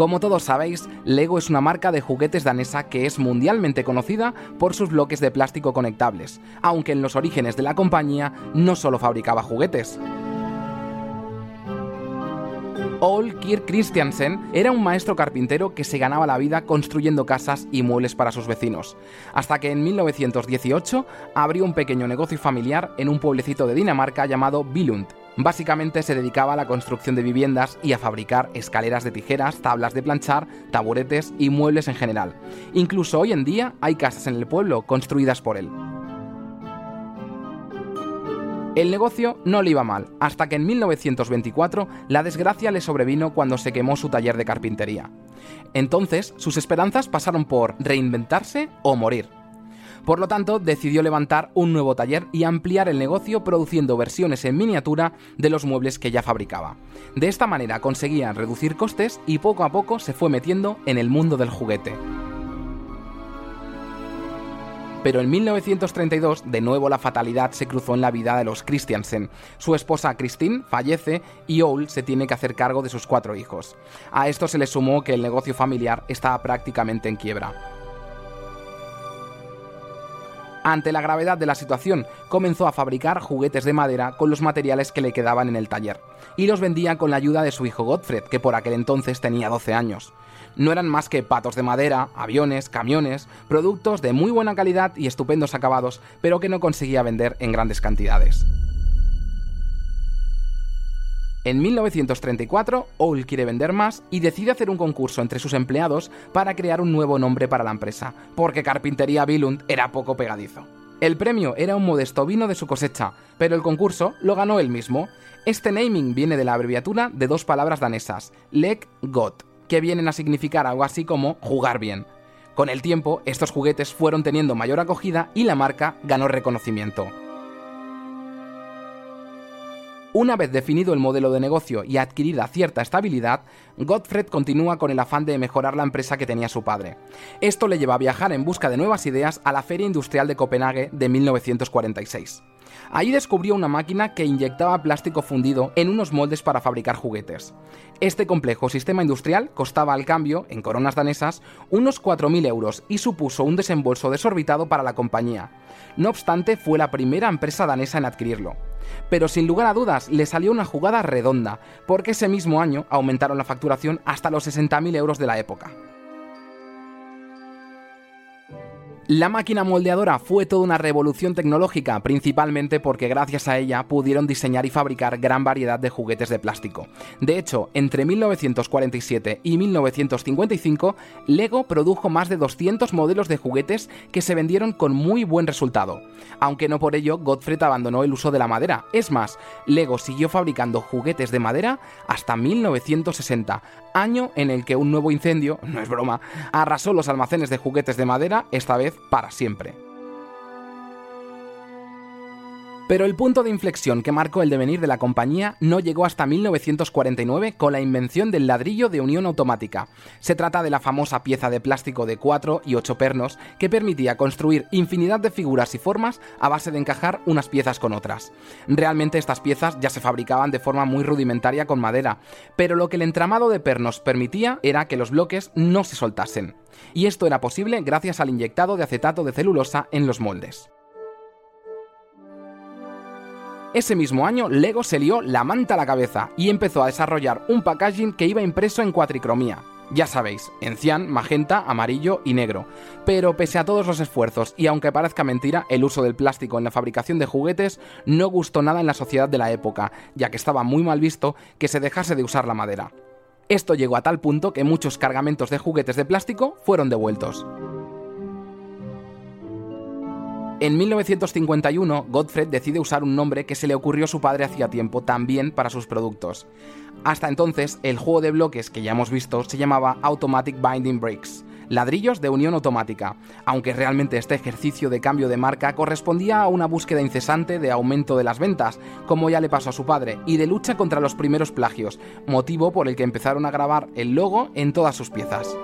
Como todos sabéis, Lego es una marca de juguetes danesa que es mundialmente conocida por sus bloques de plástico conectables, aunque en los orígenes de la compañía no solo fabricaba juguetes. Ole Kirk Christiansen era un maestro carpintero que se ganaba la vida construyendo casas y muebles para sus vecinos, hasta que en 1918 abrió un pequeño negocio familiar en un pueblecito de Dinamarca llamado Billund, Básicamente se dedicaba a la construcción de viviendas y a fabricar escaleras de tijeras, tablas de planchar, taburetes y muebles en general. Incluso hoy en día hay casas en el pueblo construidas por él. El negocio no le iba mal, hasta que en 1924 la desgracia le sobrevino cuando se quemó su taller de carpintería. Entonces, sus esperanzas pasaron por reinventarse o morir. Por lo tanto, decidió levantar un nuevo taller y ampliar el negocio produciendo versiones en miniatura de los muebles que ya fabricaba. De esta manera conseguía reducir costes y poco a poco se fue metiendo en el mundo del juguete. Pero en 1932, de nuevo la fatalidad se cruzó en la vida de los Christiansen. Su esposa Christine fallece y Ole se tiene que hacer cargo de sus cuatro hijos. A esto se le sumó que el negocio familiar estaba prácticamente en quiebra. Ante la gravedad de la situación, comenzó a fabricar juguetes de madera con los materiales que le quedaban en el taller, y los vendía con la ayuda de su hijo Gottfried, que por aquel entonces tenía 12 años. No eran más que patos de madera, aviones, camiones, productos de muy buena calidad y estupendos acabados, pero que no conseguía vender en grandes cantidades. En 1934, Owl quiere vender más y decide hacer un concurso entre sus empleados para crear un nuevo nombre para la empresa, porque Carpintería Billund era poco pegadizo. El premio era un modesto vino de su cosecha, pero el concurso lo ganó él mismo. Este naming viene de la abreviatura de dos palabras danesas, Leg Got, que vienen a significar algo así como jugar bien. Con el tiempo, estos juguetes fueron teniendo mayor acogida y la marca ganó reconocimiento. Una vez definido el modelo de negocio y adquirida cierta estabilidad, Gottfried continúa con el afán de mejorar la empresa que tenía su padre. Esto le lleva a viajar en busca de nuevas ideas a la Feria Industrial de Copenhague de 1946. Allí descubrió una máquina que inyectaba plástico fundido en unos moldes para fabricar juguetes. Este complejo sistema industrial costaba al cambio, en coronas danesas, unos 4.000 euros y supuso un desembolso desorbitado para la compañía. No obstante, fue la primera empresa danesa en adquirirlo. Pero sin lugar a dudas, le salió una jugada redonda, porque ese mismo año aumentaron la facturación hasta los 60.000 euros de la época. La máquina moldeadora fue toda una revolución tecnológica, principalmente porque gracias a ella pudieron diseñar y fabricar gran variedad de juguetes de plástico. De hecho, entre 1947 y 1955, Lego produjo más de 200 modelos de juguetes que se vendieron con muy buen resultado. Aunque no por ello, Gottfried abandonó el uso de la madera. Es más, Lego siguió fabricando juguetes de madera hasta 1960, año en el que un nuevo incendio, no es broma, arrasó los almacenes de juguetes de madera, esta vez para siempre. Pero el punto de inflexión que marcó el devenir de la compañía no llegó hasta 1949 con la invención del ladrillo de unión automática. Se trata de la famosa pieza de plástico de 4 y 8 pernos que permitía construir infinidad de figuras y formas a base de encajar unas piezas con otras. Realmente estas piezas ya se fabricaban de forma muy rudimentaria con madera, pero lo que el entramado de pernos permitía era que los bloques no se soltasen. Y esto era posible gracias al inyectado de acetato de celulosa en los moldes. Ese mismo año, Lego se lió la manta a la cabeza y empezó a desarrollar un packaging que iba impreso en cuatricromía. Ya sabéis, en cian, magenta, amarillo y negro. Pero pese a todos los esfuerzos, y aunque parezca mentira, el uso del plástico en la fabricación de juguetes no gustó nada en la sociedad de la época, ya que estaba muy mal visto que se dejase de usar la madera. Esto llegó a tal punto que muchos cargamentos de juguetes de plástico fueron devueltos. En 1951, Godfred decide usar un nombre que se le ocurrió a su padre hacía tiempo también para sus productos. Hasta entonces, el juego de bloques que ya hemos visto se llamaba Automatic Binding Bricks, ladrillos de unión automática, aunque realmente este ejercicio de cambio de marca correspondía a una búsqueda incesante de aumento de las ventas, como ya le pasó a su padre, y de lucha contra los primeros plagios, motivo por el que empezaron a grabar el logo en todas sus piezas.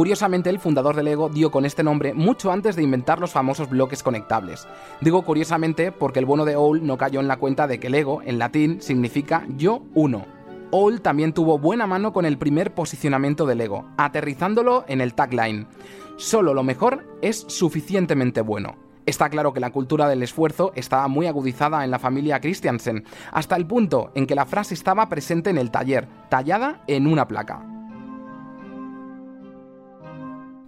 Curiosamente, el fundador de Lego dio con este nombre mucho antes de inventar los famosos bloques conectables. Digo curiosamente porque el bueno de Owl no cayó en la cuenta de que Lego, en latín, significa yo uno. Owl también tuvo buena mano con el primer posicionamiento de Lego, aterrizándolo en el tagline. Solo lo mejor es suficientemente bueno. Está claro que la cultura del esfuerzo estaba muy agudizada en la familia Christiansen, hasta el punto en que la frase estaba presente en el taller, tallada en una placa.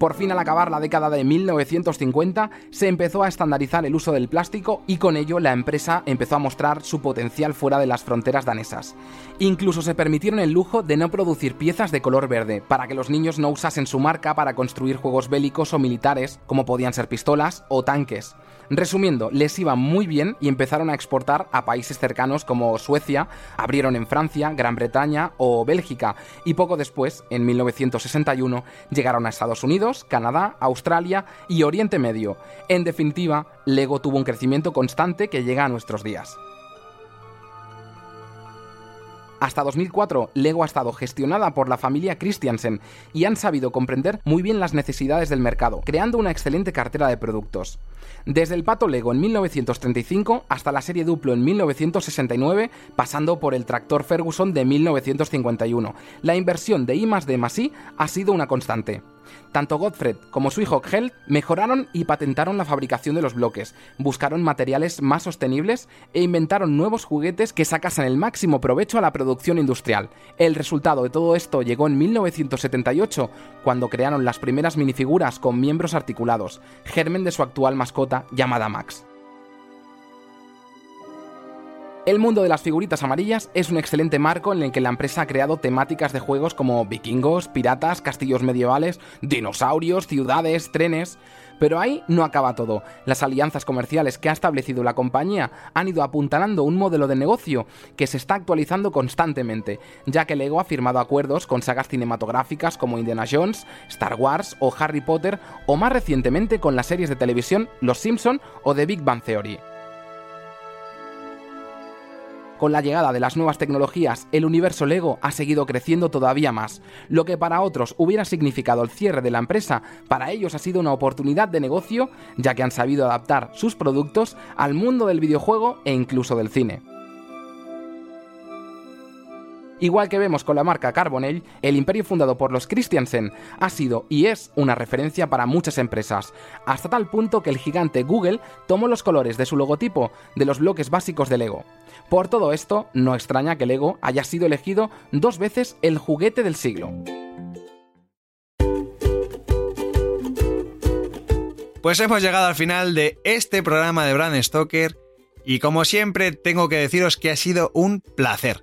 Por fin al acabar la década de 1950 se empezó a estandarizar el uso del plástico y con ello la empresa empezó a mostrar su potencial fuera de las fronteras danesas. Incluso se permitieron el lujo de no producir piezas de color verde para que los niños no usasen su marca para construir juegos bélicos o militares como podían ser pistolas o tanques. Resumiendo, les iba muy bien y empezaron a exportar a países cercanos como Suecia, abrieron en Francia, Gran Bretaña o Bélgica y poco después, en 1961, llegaron a Estados Unidos, Canadá, Australia y Oriente Medio. En definitiva, Lego tuvo un crecimiento constante que llega a nuestros días. Hasta 2004, Lego ha estado gestionada por la familia Christiansen y han sabido comprender muy bien las necesidades del mercado, creando una excelente cartera de productos. Desde el pato Lego en 1935 hasta la serie Duplo en 1969, pasando por el tractor Ferguson de 1951, la inversión de I D I ha sido una constante. Tanto Godfred como su hijo Kjell mejoraron y patentaron la fabricación de los bloques, buscaron materiales más sostenibles e inventaron nuevos juguetes que sacasen el máximo provecho a la producción industrial. El resultado de todo esto llegó en 1978, cuando crearon las primeras minifiguras con miembros articulados, germen de su actual mascota llamada Max. El mundo de las figuritas amarillas es un excelente marco en el que la empresa ha creado temáticas de juegos como vikingos, piratas, castillos medievales, dinosaurios, ciudades, trenes. Pero ahí no acaba todo. Las alianzas comerciales que ha establecido la compañía han ido apuntalando un modelo de negocio que se está actualizando constantemente, ya que Lego ha firmado acuerdos con sagas cinematográficas como Indiana Jones, Star Wars o Harry Potter, o más recientemente con las series de televisión Los Simpson o The Big Bang Theory. Con la llegada de las nuevas tecnologías, el universo Lego ha seguido creciendo todavía más. Lo que para otros hubiera significado el cierre de la empresa, para ellos ha sido una oportunidad de negocio, ya que han sabido adaptar sus productos al mundo del videojuego e incluso del cine. Igual que vemos con la marca Carbonell, el imperio fundado por los Christiansen ha sido y es una referencia para muchas empresas, hasta tal punto que el gigante Google tomó los colores de su logotipo de los bloques básicos de Lego. Por todo esto, no extraña que Lego haya sido elegido dos veces el juguete del siglo. Pues hemos llegado al final de este programa de Brand Stoker y como siempre tengo que deciros que ha sido un placer.